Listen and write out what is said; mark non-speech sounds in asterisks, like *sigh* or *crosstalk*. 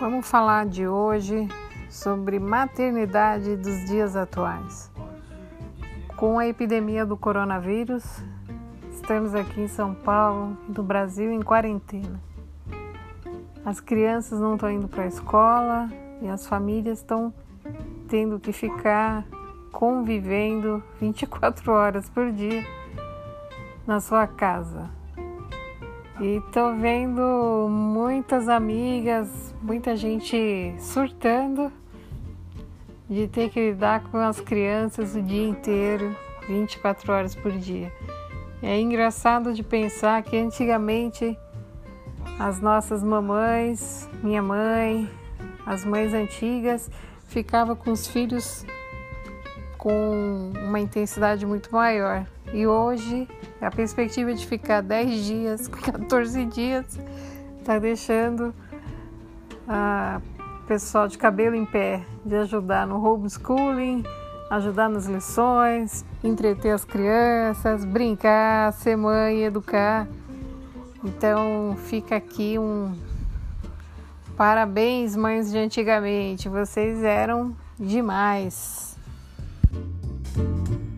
Vamos falar de hoje sobre maternidade dos dias atuais. Com a epidemia do coronavírus, estamos aqui em São Paulo, no Brasil, em quarentena. As crianças não estão indo para a escola e as famílias estão tendo que ficar convivendo 24 horas por dia na sua casa. E tô vendo muitas amigas, muita gente surtando de ter que lidar com as crianças o dia inteiro, 24 horas por dia. É engraçado de pensar que antigamente as nossas mamães, minha mãe, as mães antigas, ficavam com os filhos com uma intensidade muito maior. E hoje a perspectiva de ficar 10 dias, *laughs* 14 dias, está deixando a pessoal de cabelo em pé de ajudar no homeschooling, ajudar nas lições, entreter as crianças, brincar, ser mãe, educar. Então fica aqui um parabéns, mães de antigamente, vocês eram demais. you